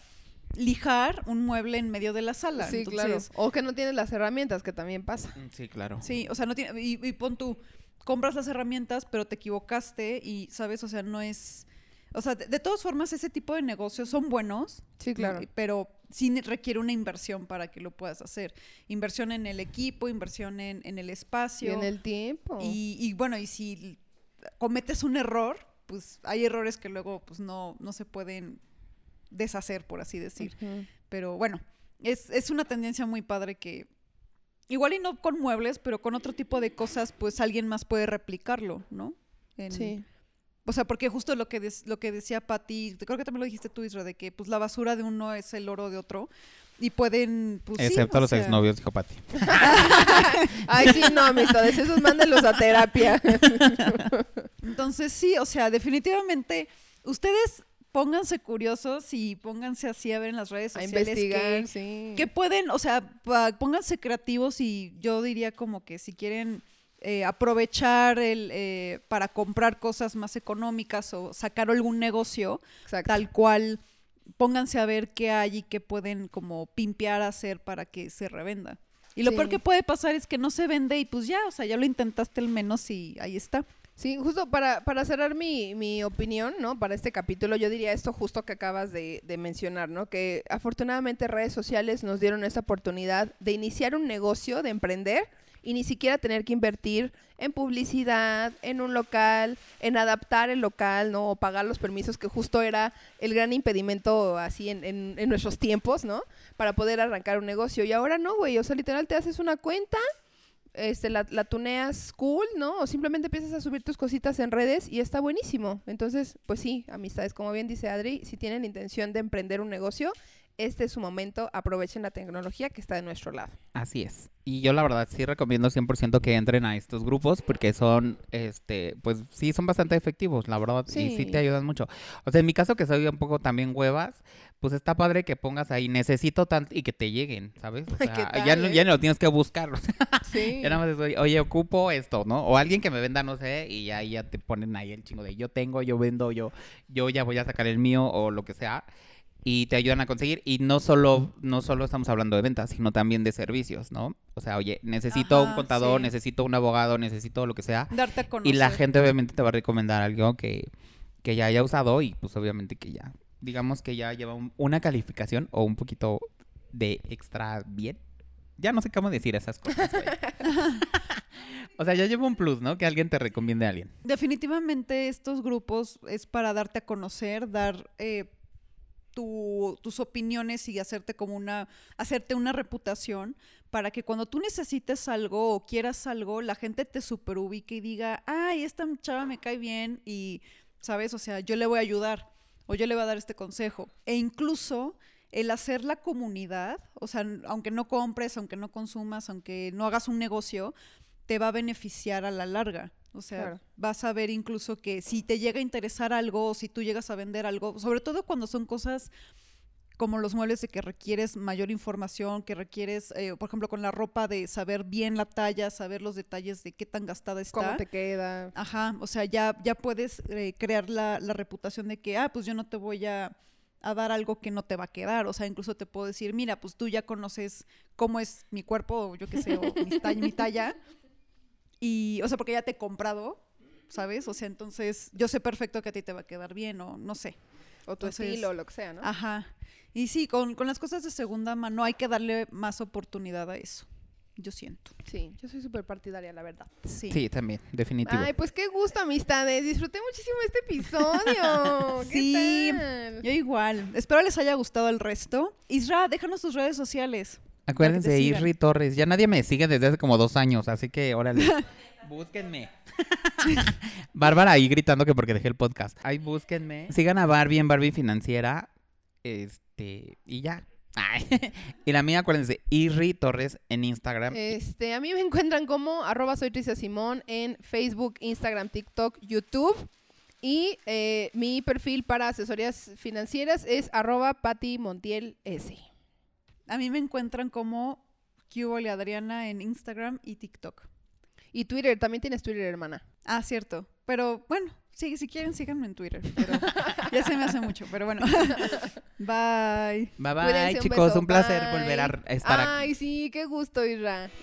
lijar un mueble en medio de la sala. Sí, Entonces, claro. O que no tienes las herramientas, que también pasa. Sí, claro. Sí, o sea, no tiene. Y, y pon tú, compras las herramientas, pero te equivocaste y, ¿sabes? O sea, no es. O sea, de, de todas formas, ese tipo de negocios son buenos. Sí, claro. ¿no? Pero sí requiere una inversión para que lo puedas hacer. Inversión en el equipo, inversión en, en el Y espacio. en el tiempo. y, y bueno, y si cometes un error, pues hay errores que luego pues no, no se pueden deshacer, por así decir. Pero bueno, es, es una tendencia muy padre que igual y no con muebles, pero con otro tipo de cosas, pues alguien más puede replicarlo, ¿no? En- Sí. O sea, porque justo lo que, des- lo que decía Patti, creo que también lo dijiste tú, Isra, de que pues la basura de uno es el oro de otro y pueden, pues Excepto los sea, exnovios, dijo Pati. Ay, sí, no, amistades, esos mándenlos a terapia. Entonces sí, o sea, definitivamente ustedes pónganse curiosos y pónganse así a ver en las redes a sociales investigar, qué- sí. que pueden, o sea, pónganse creativos y yo diría como que si quieren eh, aprovechar el eh, para comprar cosas más económicas o sacar algún negocio, Exacto. tal cual, pónganse a ver qué hay y qué pueden como pimpear hacer para que se revenda. Y lo Sí. peor que puede pasar es que no se vende y pues ya, o sea, ya lo intentaste al menos y ahí está. Sí, justo para, para cerrar mi, mi opinión, ¿no? Para este capítulo, yo diría esto justo que acabas de, de mencionar, ¿no? Que afortunadamente redes sociales nos dieron esta oportunidad de iniciar un negocio, de emprender y ni siquiera tener que invertir en publicidad, en un local, en adaptar el local, ¿no? O pagar los permisos, que justo era el gran impedimento así en, en, en nuestros tiempos, ¿no? Para poder arrancar un negocio. Y ahora no, güey. O sea, literal te haces una cuenta, este, la, la tuneas cool, ¿no? O simplemente empiezas a subir tus cositas en redes y está buenísimo. Entonces, pues sí, amistades, como bien dice Adri, si tienen intención de emprender un negocio, este es su momento, aprovechen la tecnología que está de nuestro lado. Así es. Y yo la verdad sí recomiendo 100% que entren a estos grupos porque son, este, pues sí son bastante efectivos, la verdad. Y sí Sí. te ayudan mucho. O sea, en mi caso que soy un poco también huevas, pues está padre que pongas ahí, necesito tanto y que te lleguen, ¿sabes? O ¿Qué sea, tal, ya, no, eh? ya no lo tienes que buscar. o sea, Sí. ya nada más es, oye, ocupo esto, ¿no? O alguien que me venda, no sé, y ahí ya te ponen ahí el chingo de yo tengo, yo vendo, yo, yo ya voy a sacar el mío o lo que sea. Y te ayudan a conseguir. Y no solo, no solo estamos hablando de ventas, sino también de servicios, ¿no? O sea, oye, necesito un contador, sí. necesito un abogado, necesito lo que sea. Darte a conocer. Y la gente obviamente te va a recomendar algo que, que ya haya usado y pues obviamente que ya, digamos que ya lleva un- una calificación o un poquito de extra bien. Ya no sé cómo decir esas cosas, o sea, ya lleva un plus, ¿no? Que alguien te recomiende a alguien. Definitivamente estos grupos es para darte a conocer, dar eh, tu- tus opiniones y hacerte como una, hacerte una reputación para que cuando tú necesites algo o quieras algo, la gente te superubique y diga, ay, esta chava me cae bien y, ¿sabes? O sea, yo le voy a ayudar o yo le voy a dar este consejo. E incluso el hacer la comunidad, o sea, aunque no compres, aunque no consumas, aunque no hagas un negocio, te va a beneficiar a la larga. O sea, Claro. vas a ver incluso que si te llega a interesar algo o si tú llegas a vender algo, sobre todo cuando son cosas como los muebles de que requieres mayor información, que requieres, eh, por ejemplo, con la ropa de saber bien la talla, saber los detalles de qué tan gastada está. ¿Cómo te queda? Ajá, o sea, ya, ya puedes eh, crear la, la reputación de que, ah, pues yo no te voy a, a dar algo que no te va a quedar. O sea, incluso te puedo decir, mira, pues tú ya conoces cómo es mi cuerpo, o yo qué sé, o mi talla, mi talla. Y, o sea, porque ya te he comprado, ¿sabes? O sea, entonces yo sé perfecto que a ti te va a quedar bien, o no sé. O tu Entonces, estilo, o lo que sea, ¿no? Ajá. Y sí, con, con las cosas de segunda mano hay que darle más oportunidad a eso. Yo siento. Sí, yo soy súper partidaria, la verdad. Sí. Sí, también, definitivo. Ay, pues qué gusto, amistades. Disfruté muchísimo este episodio. ¿Qué Sí. tal? Yo igual. Espero les haya gustado el resto. Isra, déjanos tus redes sociales. Acuérdense, sigan. Isri Torres. Ya nadie me sigue desde hace como dos años, así que órale. búsquenme. Bárbara ahí gritando que porque dejé el podcast. Ahí búsquenme. Sigan a Barbie en Barbie Financiera. Este, y ya. Ay. y la mía, acuérdense, Isri Torres en Instagram. Este, a mí me encuentran como arroba soy Tricia Simón en Facebook, Instagram, TikTok, YouTube. Y eh, mi perfil para asesorías financieras es arroba Montiel S. A mí me encuentran como Cubole Adriana en Instagram y TikTok. Y Twitter, también tienes Twitter, hermana. Ah, cierto. Pero bueno, sí, si quieren, síganme en Twitter. Pero ya se me hace mucho, pero bueno. Bye. Bye bye, Cuídense, chicos. Un placer Bye. volver a estar aquí. Ay, sí, qué gusto, Isra.